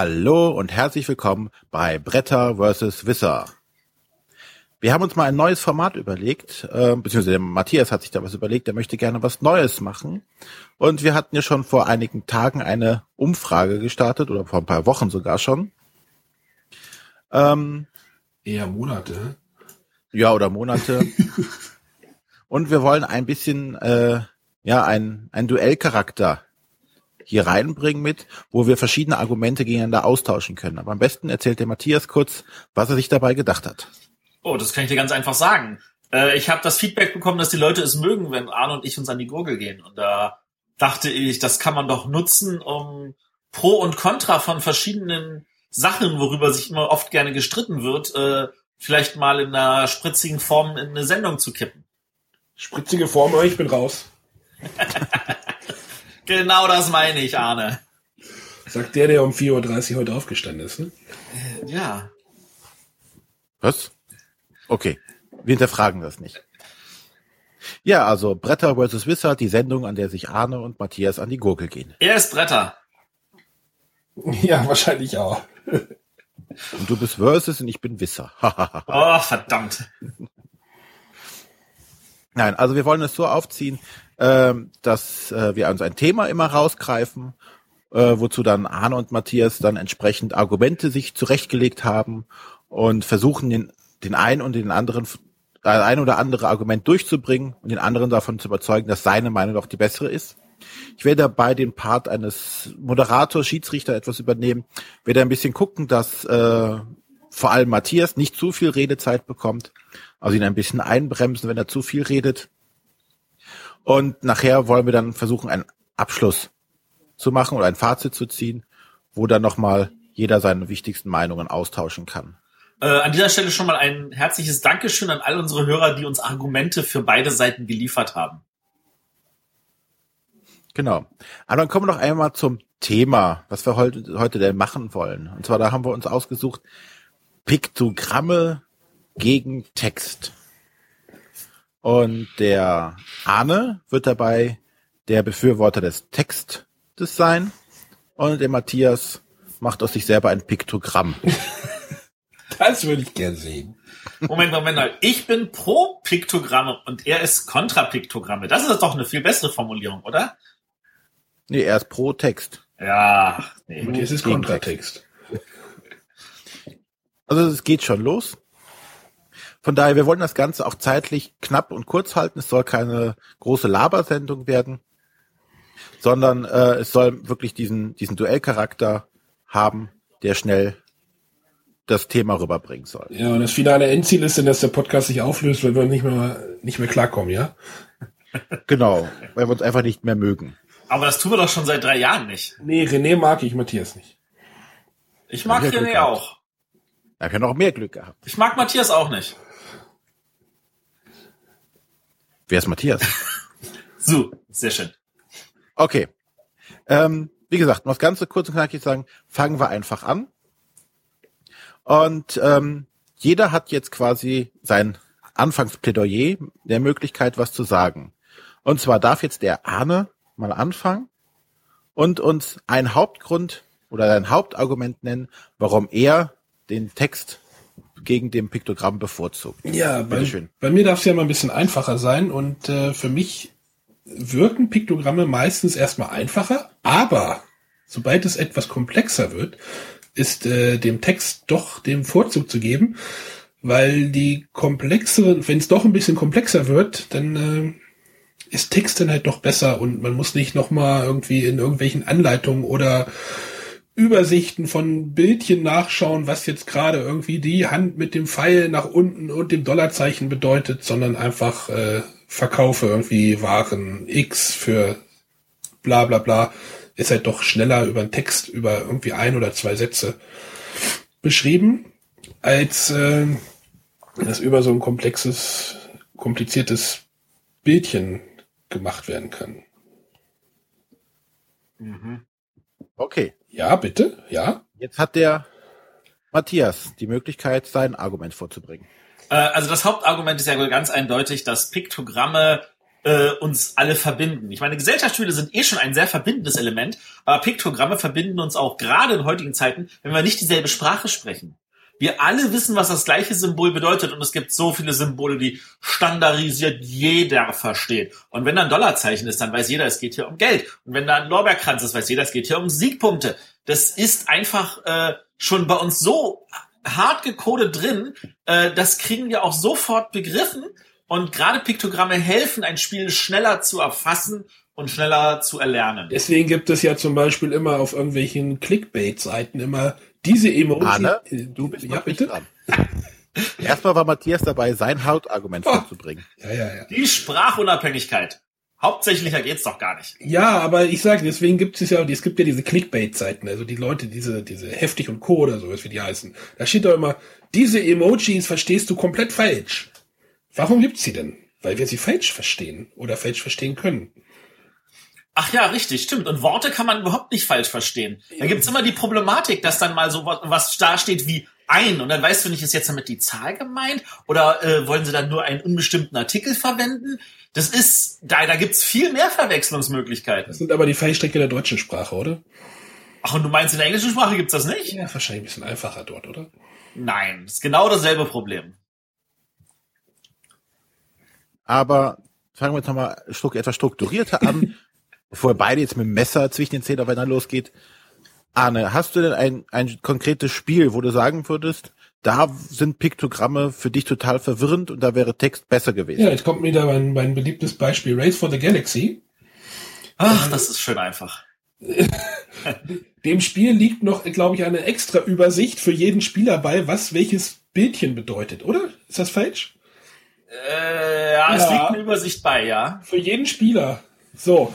Hallo und herzlich willkommen bei Bretter vs. Wisser. Wir haben uns mal ein neues Format überlegt, äh, beziehungsweise Matthias hat sich da was überlegt, er möchte gerne was Neues machen. Und wir hatten ja schon vor einigen Tagen eine Umfrage gestartet, oder vor ein paar Wochen sogar schon. Ähm, Eher Monate. Ja, oder Monate. und wir wollen ein bisschen, äh, ja, ein, ein Duellcharakter hier reinbringen mit, wo wir verschiedene Argumente gegeneinander austauschen können. Aber am besten erzählt der Matthias kurz, was er sich dabei gedacht hat. Oh, das kann ich dir ganz einfach sagen. Äh, ich habe das Feedback bekommen, dass die Leute es mögen, wenn Arne und ich uns an die Gurgel gehen. Und da dachte ich, das kann man doch nutzen, um Pro und Contra von verschiedenen Sachen, worüber sich immer oft gerne gestritten wird, äh, vielleicht mal in einer spritzigen Form in eine Sendung zu kippen. Spritzige Form, ich bin raus. genau das meine ich, Arne. Sagt der, der um 4.30 Uhr heute aufgestanden ist, ne? Ja. Was? Okay. Wir hinterfragen das nicht. Ja, also Bretter vs. Wizard, die Sendung, an der sich Arne und Matthias an die Gurgel gehen. Er ist Bretter. Ja, wahrscheinlich auch. Und du bist Versus und ich bin Wisser. oh, verdammt. Nein, also wir wollen es so aufziehen, ähm, dass äh, wir uns ein Thema immer rausgreifen, äh, wozu dann Arne und Matthias dann entsprechend Argumente sich zurechtgelegt haben und versuchen den, den einen und den anderen äh, ein oder andere Argument durchzubringen und den anderen davon zu überzeugen, dass seine Meinung doch die bessere ist. Ich werde dabei den Part eines Moderators, Schiedsrichter etwas übernehmen, werde ein bisschen gucken, dass äh, vor allem Matthias nicht zu viel Redezeit bekommt, also ihn ein bisschen einbremsen, wenn er zu viel redet. Und nachher wollen wir dann versuchen, einen Abschluss zu machen oder ein Fazit zu ziehen, wo dann nochmal jeder seine wichtigsten Meinungen austauschen kann. Äh, an dieser Stelle schon mal ein herzliches Dankeschön an all unsere Hörer, die uns Argumente für beide Seiten geliefert haben. Genau. Aber dann kommen wir noch einmal zum Thema, was wir heute, heute denn machen wollen. Und zwar, da haben wir uns ausgesucht, Piktogramme gegen Text. Und der Arne wird dabei der Befürworter des Textes sein und der Matthias macht aus sich selber ein Piktogramm. Das würde ich gern sehen. Moment, Moment, Moment. Ich bin pro Piktogramme und er ist kontra Piktogramme. Das ist doch eine viel bessere Formulierung, oder? Nee, er ist pro Text. Ja, nee. Und jetzt ist Kontratext. Also es geht schon los. Von daher, wir wollen das Ganze auch zeitlich knapp und kurz halten. Es soll keine große Labersendung werden, sondern äh, es soll wirklich diesen, diesen Duellcharakter haben, der schnell das Thema rüberbringen soll. Ja, und das finale Endziel ist dann, dass der Podcast sich auflöst, weil wir nicht mehr, nicht mehr klarkommen, ja? Genau, weil wir uns einfach nicht mehr mögen. Aber das tun wir doch schon seit drei Jahren nicht. Nee, René mag ich, Matthias nicht. Ich mag René auch. Er hat ja noch mehr Glück gehabt. Ich mag Matthias auch nicht. Wer ist Matthias? so, sehr schön. Okay. Ähm, wie gesagt, um das Ganze kurz und knackig sagen, fangen wir einfach an. Und ähm, jeder hat jetzt quasi sein Anfangsplädoyer der Möglichkeit, was zu sagen. Und zwar darf jetzt der Arne mal anfangen und uns einen Hauptgrund oder ein Hauptargument nennen, warum er den Text gegen dem Piktogramm bevorzugt. Ja, bei, bei mir darf es ja mal ein bisschen einfacher sein und äh, für mich wirken Piktogramme meistens erstmal einfacher, aber sobald es etwas komplexer wird, ist äh, dem Text doch dem Vorzug zu geben, weil die komplexeren, wenn es doch ein bisschen komplexer wird, dann äh, ist Text dann halt doch besser und man muss nicht nochmal irgendwie in irgendwelchen Anleitungen oder Übersichten von Bildchen nachschauen, was jetzt gerade irgendwie die Hand mit dem Pfeil nach unten und dem Dollarzeichen bedeutet, sondern einfach äh, verkaufe irgendwie Waren X für bla bla bla, ist halt doch schneller über einen Text, über irgendwie ein oder zwei Sätze beschrieben, als äh, das über so ein komplexes, kompliziertes Bildchen gemacht werden kann. Mhm. Okay. Ja, bitte, ja. Jetzt hat der Matthias die Möglichkeit, sein Argument vorzubringen. Äh, also das Hauptargument ist ja ganz eindeutig, dass Piktogramme äh, uns alle verbinden. Ich meine, Gesellschaftsspiele sind eh schon ein sehr verbindendes Element, aber Piktogramme verbinden uns auch gerade in heutigen Zeiten, wenn wir nicht dieselbe Sprache sprechen. Wir alle wissen, was das gleiche Symbol bedeutet und es gibt so viele Symbole, die standardisiert jeder versteht. Und wenn da ein Dollarzeichen ist, dann weiß jeder, es geht hier um Geld. Und wenn da ein Lorbeerkranz ist, weiß jeder, es geht hier um Siegpunkte. Das ist einfach äh, schon bei uns so hart gecodet drin, äh, das kriegen wir auch sofort begriffen. Und gerade Piktogramme helfen, ein Spiel schneller zu erfassen und schneller zu erlernen. Deswegen gibt es ja zum Beispiel immer auf irgendwelchen Clickbait-Seiten immer diese Emoji. Arne, Äh, du, bist ja, bitte? dran. Erstmal war Matthias dabei, sein Hauptargument Oh. vorzubringen. Ja, ja, ja. Die Sprachunabhängigkeit. Hauptsächlicher geht's doch gar nicht. Ja, aber ich sage, deswegen gibt es ja, es gibt ja diese Clickbait-Seiten, also die Leute, diese, diese heftig und Co. oder sowas, wie die heißen. Da steht doch immer, diese Emojis verstehst du komplett falsch. Warum gibt's sie denn? Weil wir sie falsch verstehen oder falsch verstehen können. Ach ja, richtig, stimmt. Und Worte kann man überhaupt nicht falsch verstehen. Da gibt's immer die Problematik, dass dann mal so was, was da steht wie ein und dann weißt du nicht, ist jetzt damit die Zahl gemeint oder äh, wollen sie dann nur einen unbestimmten Artikel verwenden? Das ist, da, da gibt's viel mehr Verwechslungsmöglichkeiten. Das sind aber die Fallstrecke der deutschen Sprache, oder? Ach, und du meinst, in der englischen Sprache gibt's das nicht? Ja, wahrscheinlich ein bisschen einfacher dort, oder? Nein, das ist genau dasselbe Problem. Aber fangen wir jetzt nochmal etwas strukturierter an, bevor beide jetzt mit dem Messer zwischen den Zähnen aufeinander losgeht. Arne, hast du denn ein, ein konkretes Spiel, wo du sagen würdest, da sind Piktogramme für dich total verwirrend und da wäre Text besser gewesen? Ja, jetzt kommt wieder mein, mein beliebtes Beispiel Race for the Galaxy. Ach, das ist schön einfach. Dem Spiel liegt noch, glaube ich, eine extra Übersicht für jeden Spieler bei, was welches Bildchen bedeutet, oder? Ist das falsch? Äh, ja, es Ja. liegt eine Übersicht bei, ja. Für jeden Spieler. So.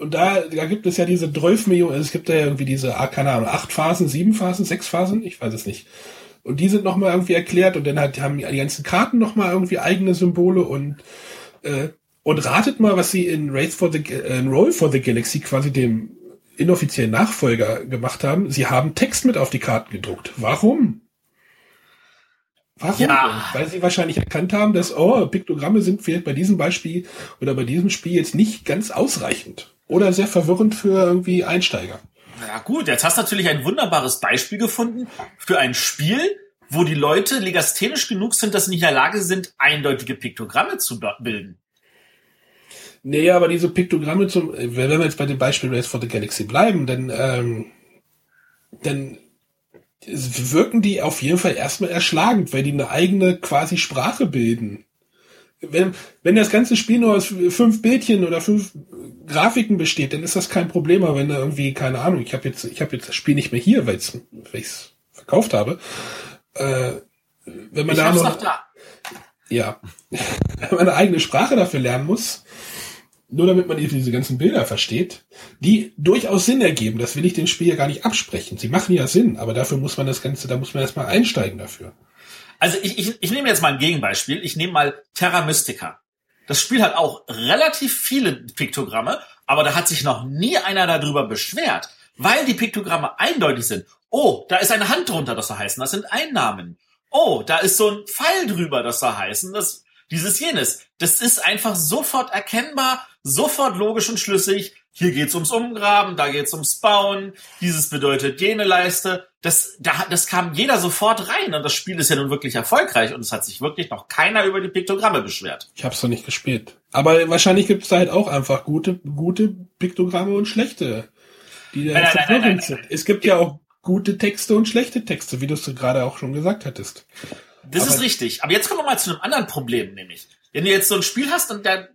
Und da, da gibt es ja diese 12 Millionen, also es gibt da ja irgendwie diese, ah, keine Ahnung, acht Phasen, sieben Phasen, sechs Phasen, ich weiß es nicht. Und die sind nochmal irgendwie erklärt und dann halt, haben die ganzen Karten nochmal irgendwie eigene Symbole und, äh, und ratet mal, was sie in Race for the, äh, in Roll for the Galaxy quasi dem inoffiziellen Nachfolger gemacht haben. Sie haben Text mit auf die Karten gedruckt. Warum? Warum? Ja. Weil sie wahrscheinlich erkannt haben, dass, oh, Piktogramme sind vielleicht bei diesem Beispiel oder bei diesem Spiel jetzt nicht ganz ausreichend. Oder sehr verwirrend für irgendwie Einsteiger. Ja gut, jetzt hast du natürlich ein wunderbares Beispiel gefunden für ein Spiel, wo die Leute legasthenisch genug sind, dass sie nicht in der Lage sind, eindeutige Piktogramme zu bilden. Nee, aber diese Piktogramme zum, äh, wenn wir jetzt bei dem Beispiel Race for the Galaxy bleiben, dann, ähm, dann wirken die auf jeden Fall erstmal erschlagend, weil die eine eigene quasi Sprache bilden. Wenn, wenn das ganze Spiel nur aus fünf Bildchen oder fünf Grafiken besteht, dann ist das kein Problem, aber wenn da irgendwie, keine Ahnung, ich habe jetzt, ich habe jetzt das Spiel nicht mehr hier, weil ich es verkauft habe. Äh, wenn man Ich da noch da. ja, wenn man eine eigene Sprache dafür lernen muss, nur damit man eben diese ganzen Bilder versteht, die durchaus Sinn ergeben. Das will ich dem Spiel ja gar nicht absprechen. Sie machen ja Sinn, aber dafür muss man das Ganze, da muss man erstmal einsteigen dafür. Also ich, ich, ich nehme jetzt mal ein Gegenbeispiel. Ich nehme mal Terra Mystica. Das Spiel hat auch relativ viele Piktogramme, aber da hat sich noch nie einer darüber beschwert, weil die Piktogramme eindeutig sind. Oh, da ist eine Hand drunter, das soll heißen, das sind Einnahmen. Oh, da ist so ein Pfeil drüber, das soll heißen, das, dieses jenes. Das ist einfach sofort erkennbar, sofort logisch und schlüssig. Hier geht's ums Umgraben, da geht's ums Bauen, dieses bedeutet jene Leiste. Das, da, das kam jeder sofort rein und das Spiel ist ja nun wirklich erfolgreich und es hat sich wirklich noch keiner über die Piktogramme beschwert. Ich habe es noch nicht gespielt. Aber wahrscheinlich gibt es da halt auch einfach gute, gute Piktogramme und schlechte, die da Nein, nein, sind. Es gibt ja auch gute Texte und schlechte Texte, wie du es gerade auch schon gesagt hattest. Das Aber- ist richtig. Aber jetzt kommen wir mal zu einem anderen Problem, nämlich. Wenn du jetzt so ein Spiel hast und dann,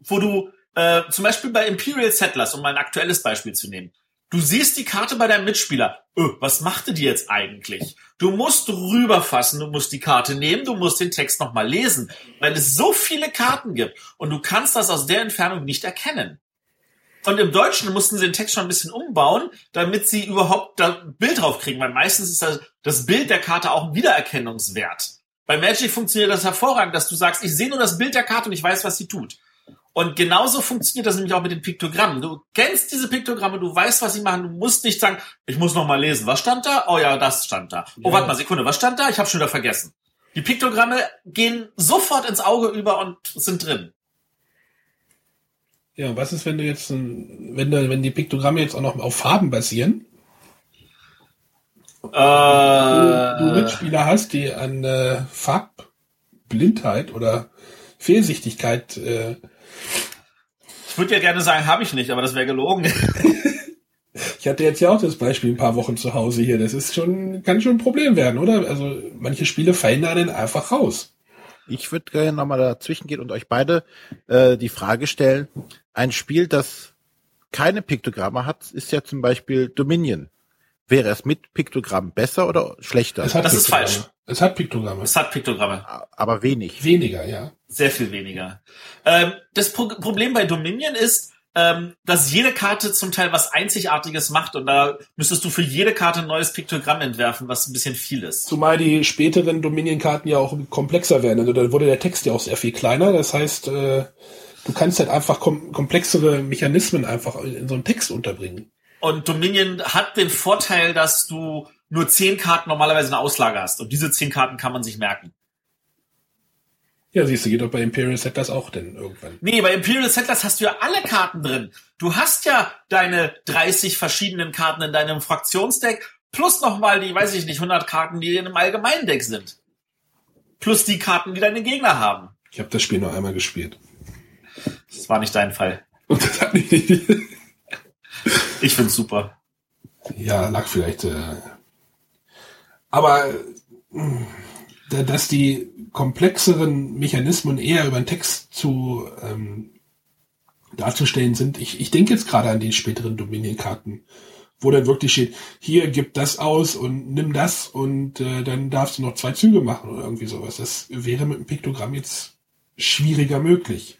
wo du, äh, zum Beispiel bei Imperial Settlers, um mal ein aktuelles Beispiel zu nehmen, du siehst die Karte bei deinem Mitspieler, öh, was machte die jetzt eigentlich? Du musst rüberfassen, du musst die Karte nehmen, du musst den Text nochmal lesen, weil es so viele Karten gibt und du kannst das aus der Entfernung nicht erkennen. Und im Deutschen mussten sie den Text schon ein bisschen umbauen, damit sie überhaupt da Bild drauf kriegen, weil meistens ist das, das Bild der Karte auch ein Wiedererkennungswert. Bei Magic funktioniert das hervorragend, dass du sagst, ich sehe nur das Bild der Karte und ich weiß, was sie tut. Und genauso funktioniert das nämlich auch mit den Piktogrammen. Du kennst diese Piktogramme, du weißt, was sie machen, du musst nicht sagen, ich muss noch mal lesen, was stand da? Oh ja, das stand da. Oh, Ja. warte mal, Sekunde, was stand da? Ich habe schon wieder vergessen. Die Piktogramme gehen sofort ins Auge über und sind drin. Ja, und was ist, wenn du jetzt, wenn, du, wenn die Piktogramme jetzt auch noch auf Farben basieren? Äh, du, du Mitspieler hast, die an äh, Farbblindheit oder Fehlsichtigkeit. Äh, ich würde ja gerne sagen, habe ich nicht, aber das wäre gelogen. ich hatte jetzt ja auch das Beispiel ein paar Wochen zu Hause hier. Das ist schon, kann schon ein Problem werden, oder? Also manche Spiele fallen da dann einfach raus. Ich würde gerne nochmal dazwischen gehen und euch beide äh, die Frage stellen. Ein Spiel, das keine Piktogramme hat, ist ja zum Beispiel Dominion. Wäre es mit Piktogramm besser oder schlechter? Es hat das ist falsch. Es hat Piktogramme. Es hat Piktogramme. Aber wenig. Weniger, ja. Sehr viel weniger. Ähm, das Pro Problem bei Dominion ist, ähm, dass jede Karte zum Teil was Einzigartiges macht und da müsstest du für jede Karte ein neues Piktogramm entwerfen, was ein bisschen viel ist. Zumal die späteren Dominion-Karten ja auch komplexer werden. Also da wurde der Text ja auch sehr viel kleiner. Das heißt, äh, du kannst halt einfach kom komplexere Mechanismen einfach in so einen Text unterbringen. Und Dominion hat den Vorteil, dass du nur zehn Karten normalerweise eine Auslage hast. Und diese zehn Karten kann man sich merken. Ja, siehst du, geht doch bei Imperial Settlers auch denn irgendwann. Nee, bei Imperial Settlers hast du ja alle Karten drin. Du hast ja deine 30 verschiedenen Karten in deinem Fraktionsdeck, plus nochmal die, weiß ich nicht, 100 Karten, die in einem allgemeinen Deck sind. Plus die Karten, die deine Gegner haben. Ich habe das Spiel noch einmal gespielt. Das war nicht dein Fall. Und das nicht ich find's super. Ja, lag vielleicht. Äh, aber äh, dass die komplexeren Mechanismen eher über den Text zu ähm, darzustellen sind. Ich, ich denke jetzt gerade an die späteren Dominion-Karten, wo dann wirklich steht, hier gib das aus und nimm das und äh, dann darfst du noch zwei Züge machen oder irgendwie sowas. Das wäre mit dem Piktogramm jetzt schwieriger möglich.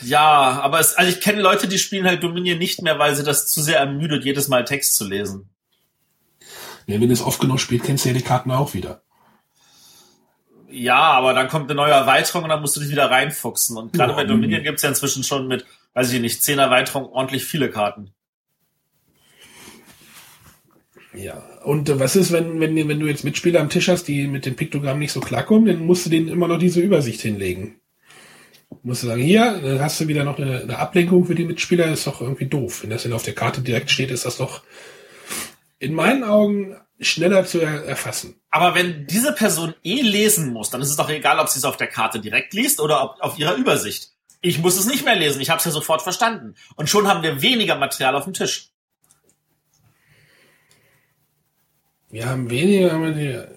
Ja, aber es, also ich kenne Leute, die spielen halt Dominion nicht mehr, weil sie das zu sehr ermüdet, jedes Mal Text zu lesen. Ja, wenn du es oft genug spielst, kennst du ja die Karten auch wieder. Ja, aber dann kommt eine neue Erweiterung und dann musst du dich wieder reinfuchsen. Und gerade ja, bei Dominion gibt's ja inzwischen schon mit, weiß ich nicht, zehn Erweiterungen ordentlich viele Karten. Ja, und äh, was ist, wenn, wenn, wenn du jetzt Mitspieler am Tisch hast, die mit dem Piktogramm nicht so klarkommen, dann musst du denen immer noch diese Übersicht hinlegen musst du sagen, hier, dann hast du wieder noch eine, eine Ablenkung für die Mitspieler, ist doch irgendwie doof. Wenn das denn auf der Karte direkt steht, ist das doch in meinen Augen schneller zu er erfassen. Aber wenn diese Person eh lesen muss, dann ist es doch egal, ob sie es auf der Karte direkt liest oder ob, auf ihrer Übersicht. Ich muss es nicht mehr lesen, ich habe es ja sofort verstanden. Und schon haben wir weniger Material auf dem Tisch. Wir haben weniger.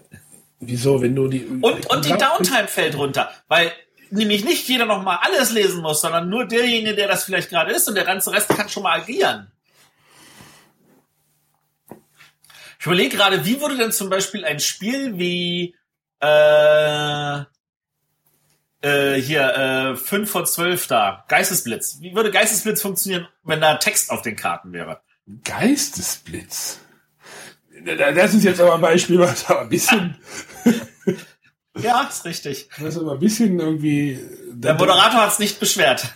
Wieso, wenn du die. Und, und die Downtime fällt runter, weil nämlich nicht jeder noch mal alles lesen muss, sondern nur derjenige, der das vielleicht gerade ist und der ganze Rest kann schon mal agieren. Ich überlege gerade, wie würde denn zum Beispiel ein Spiel wie äh, äh, hier äh, 5 vor 12 da, Geistesblitz. Wie würde Geistesblitz funktionieren, wenn da Text auf den Karten wäre? Geistesblitz? Das ist jetzt aber ein Beispiel, was aber ein bisschen Ja, ist richtig. Das ist aber ein bisschen irgendwie. Der Moderator hat es nicht beschwert.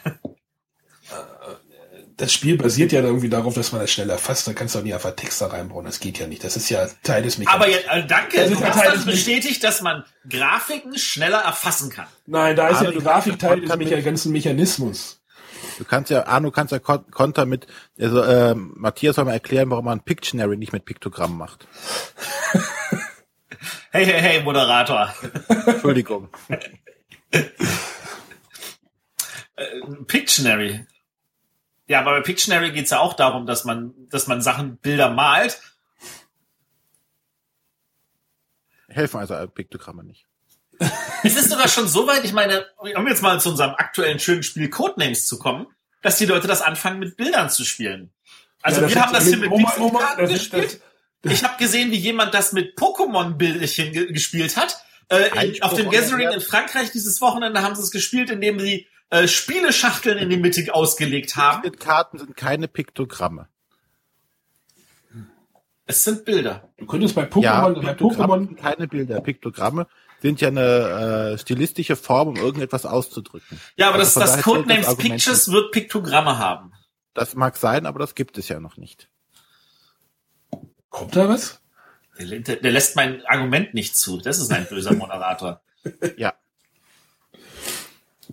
Das Spiel basiert ja irgendwie darauf, dass man das schneller fasst. Da kannst du auch nie einfach Text da reinbauen. Das geht ja nicht. Das ist ja Teil des Mechanismus. Aber ja, äh, danke, das du hast das bestätigt, dass man Grafiken schneller erfassen kann. Nein, da ist Aber ja die Grafik Teil des Mecha ganzen Mechanismus. Du kannst ja, Arno kannst ja Konter mit, also äh, Matthias soll mal erklären, warum man Pictionary nicht mit Piktogramm macht. Hey, hey, hey, Moderator. Entschuldigung. Äh, Pictionary. Ja, aber bei Pictionary geht's ja auch darum, dass man, dass man Sachen, Bilder malt. Helfen also Piktogramme nicht. Es ist sogar schon so weit, ich meine, um jetzt mal zu unserem aktuellen schönen Spiel Codenames zu kommen, dass die Leute das anfangen mit Bildern zu spielen. Also ja, wir haben das hier mit das gespielt. Das, ich habe gesehen, wie jemand das mit Pokémon-Bildchen ge gespielt hat. Äh, auf dem Gathering in Frankreich dieses Wochenende haben sie es gespielt, indem sie äh, Spieleschachteln in die Mitte ausgelegt haben. Mit Karten sind keine Piktogramme. Es sind Bilder. Du könntest bei Pokémon, ja, bei Pokémon keine Bilder. Piktogramme sind ja eine äh, stilistische Form, um irgendetwas auszudrücken. Ja, aber also das, das Codenames Pictures wird Piktogramme haben. Das mag sein, aber das gibt es ja noch nicht. Kommt da was? Der, der lässt mein Argument nicht zu. Das ist ein böser Moderator. ja.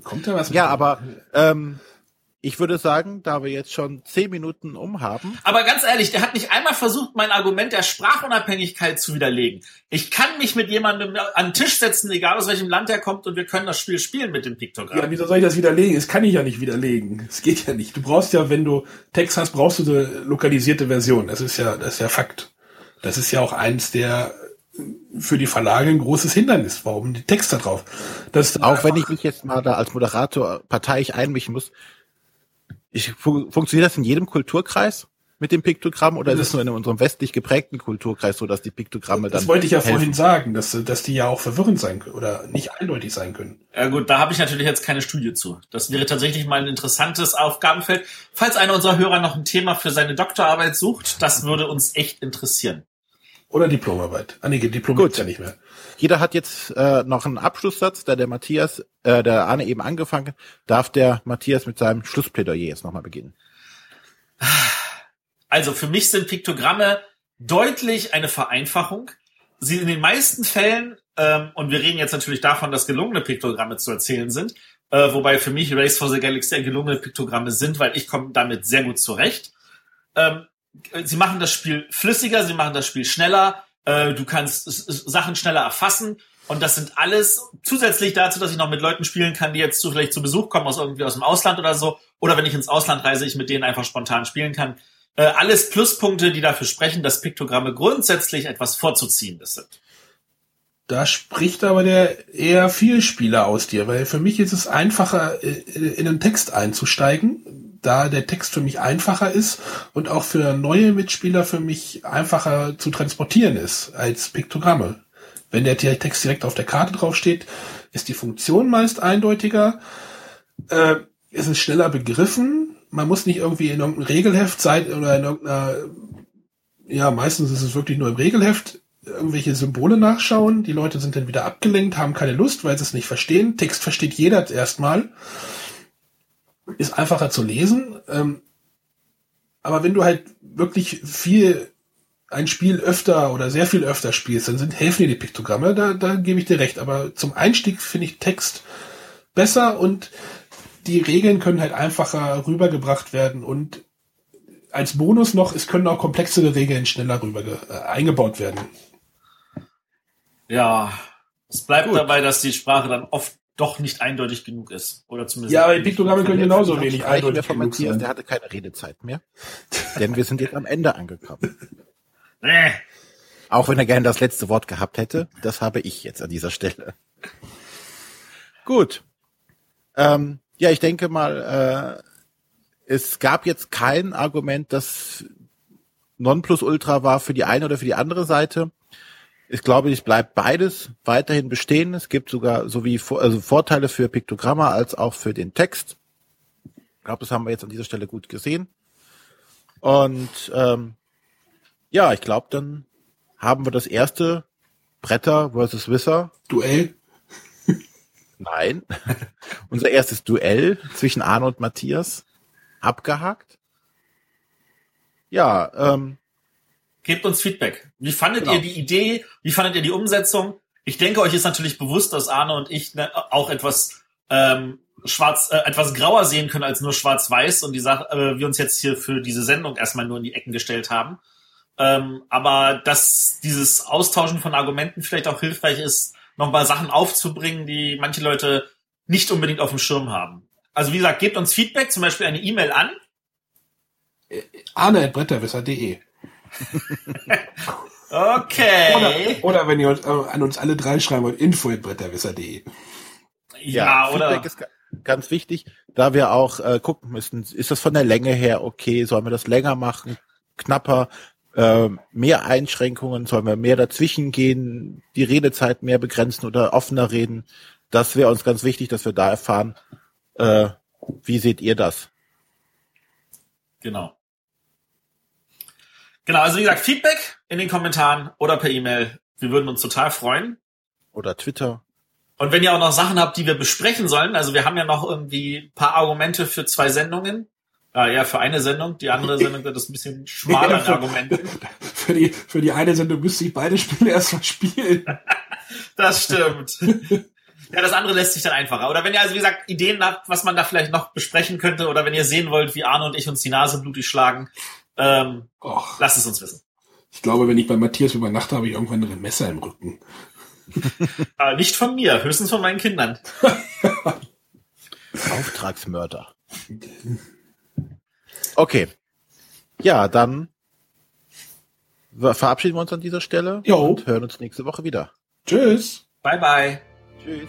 Kommt da was? Ja, aber ähm, ich würde sagen, da wir jetzt schon zehn Minuten um haben. Aber ganz ehrlich, der hat nicht einmal versucht, mein Argument der Sprachunabhängigkeit zu widerlegen. Ich kann mich mit jemandem an den Tisch setzen, egal aus welchem Land er kommt, und wir können das Spiel spielen mit dem Piktogramm. Ja, wieso soll ich das widerlegen? Das kann ich ja nicht widerlegen. Es geht ja nicht. Du brauchst ja, wenn du Text hast, brauchst du eine lokalisierte Version. Das ist ja, das ist ja Fakt. Das ist ja auch eins der für die Verlage ein großes Hindernis. Warum die Texte drauf? Das Auch wenn ich mich jetzt mal da als Moderator parteiisch einmischen muss, ich, fu funktioniert das in jedem Kulturkreis mit dem Piktogramm oder ist es nur in unserem westlich geprägten Kulturkreis so, dass die Piktogramme dann. Das wollte ich ja helfen? vorhin sagen, dass, dass die ja auch verwirrend sein können oder nicht eindeutig sein können. Ja gut, da habe ich natürlich jetzt keine Studie zu. Das wäre tatsächlich mal ein interessantes Aufgabenfeld. Falls einer unserer Hörer noch ein Thema für seine Doktorarbeit sucht, das würde uns echt interessieren. Oder Diplomarbeit. Ah nee, Diplom Gut. ja nicht mehr. Jeder hat jetzt äh, noch einen Abschlusssatz, da der Matthias, äh, der Arne eben angefangen hat, darf der Matthias mit seinem Schlussplädoyer jetzt nochmal beginnen. Also für mich sind Piktogramme deutlich eine Vereinfachung. Sie in den meisten Fällen, ähm, und wir reden jetzt natürlich davon, dass gelungene Piktogramme zu erzählen sind, äh, wobei für mich Race for the Galaxy gelungene Piktogramme sind, weil ich komme damit sehr gut zurecht. Ähm, sie machen das Spiel flüssiger, sie machen das Spiel schneller, äh, du kannst Sachen schneller erfassen und das sind alles zusätzlich dazu, dass ich noch mit Leuten spielen kann, die jetzt zu, vielleicht zu Besuch kommen aus irgendwie aus dem Ausland oder so, oder wenn ich ins Ausland reise, ich mit denen einfach spontan spielen kann. Äh, alles Pluspunkte, die dafür sprechen, dass Piktogramme grundsätzlich etwas Vorzuziehendes sind. Da spricht aber der eher Vielspieler aus dir, weil für mich ist es einfacher, äh, in einen Text einzusteigen, da der Text für mich einfacher ist und auch für neue Mitspieler für mich einfacher zu transportieren ist als Piktogramme. Wenn der Text direkt auf der Karte draufsteht, ist die Funktion meist eindeutiger, äh, ist es schneller begriffen, man muss nicht irgendwie in irgendeinem Regelheft sein oder in irgendeiner, ja, meistens ist es wirklich nur im Regelheft irgendwelche Symbole nachschauen. Die Leute sind dann wieder abgelenkt, haben keine Lust, weil sie es nicht verstehen. Text versteht jeder erstmal. Ist einfacher zu lesen. Ähm, aber wenn du halt wirklich viel ein Spiel öfter oder sehr viel öfter spielst, dann sind helfen dir die Piktogramme, da, da gebe ich dir recht. Aber zum Einstieg finde ich Text besser und die Regeln können halt einfacher rübergebracht werden und als Bonus noch, es können auch komplexere Regeln schneller rüber äh, eingebaut werden. Ja, es bleibt Gut. dabei, dass die Sprache dann oft doch nicht eindeutig genug ist. Oder zumindest. Ja, aber. Piktogramme können genauso wenig eindeutig von genug Matthias, sein. der hatte keine Redezeit mehr. Denn wir sind jetzt am Ende angekommen. Auch wenn er gerne das letzte Wort gehabt hätte, das habe ich jetzt an dieser Stelle. Gut. Ähm, ja, ich denke mal, äh, es gab jetzt kein Argument, das Nonplusultra war für die eine oder für die andere Seite. Ich glaube, es bleibt beides weiterhin bestehen. Es gibt sogar sowie also Vorteile für Piktogramme als auch für den Text. Ich glaube, das haben wir jetzt an dieser Stelle gut gesehen. Und ähm, ja, ich glaube, dann haben wir das erste Bretter versus Wisser. Duell. Nein. Unser erstes Duell zwischen Arne und Matthias abgehakt. Ja, ähm, Gebt uns Feedback. Wie fandet Genau. ihr die Idee? Wie fandet ihr die Umsetzung? Ich denke, euch ist natürlich bewusst, dass Arne und ich ne, auch etwas ähm, schwarz, äh, etwas grauer sehen können als nur schwarz-weiß und die Sache, äh, wir uns jetzt hier für diese Sendung erstmal nur in die Ecken gestellt haben. Ähm, aber dass dieses Austauschen von Argumenten vielleicht auch hilfreich ist, nochmal Sachen aufzubringen, die manche Leute nicht unbedingt auf dem Schirm haben. Also wie gesagt, gebt uns Feedback, zum Beispiel eine E-Mail an Arne.bretterwisser.de Okay. oder, oder wenn ihr uns, äh, an uns alle drei schreiben wollt, info.bretterwisser.de Ja, oder? Feedback ist ga- ganz wichtig, da wir auch äh, gucken müssen, ist das von der Länge her okay, sollen wir das länger machen, knapper, äh, mehr Einschränkungen, sollen wir mehr dazwischen gehen, die Redezeit mehr begrenzen oder offener reden. Das wäre uns ganz wichtig, dass wir da erfahren, äh, wie seht ihr das? Genau. Genau, also wie gesagt, Feedback in den Kommentaren oder per E-Mail. Wir würden uns total freuen. Oder Twitter? Und wenn ihr auch noch Sachen habt, die wir besprechen sollen, also wir haben ja noch irgendwie ein paar Argumente für zwei Sendungen. Ah, ja, für eine Sendung. Die andere Sendung wird das ein bisschen schmaler an Argumenten. Für die, für die eine Sendung müsste ich beide Spiele erst mal spielen. Das stimmt. Ja, das andere lässt sich dann einfacher. Oder wenn ihr also, wie gesagt, Ideen habt, was man da vielleicht noch besprechen könnte, oder wenn ihr sehen wollt, wie Arne und ich uns die Nase blutig schlagen, ähm, Och, lasst es uns wissen. ich glaube, wenn ich bei Matthias übernachte, habe ich irgendwann ein Messer im Rücken. Äh, nicht von mir, höchstens von meinen Kindern. Auftragsmörder. Okay. Ja, dann verabschieden wir uns an dieser Stelle Jo. und hören uns nächste Woche wieder. Tschüss. Bye, bye. Tschüss.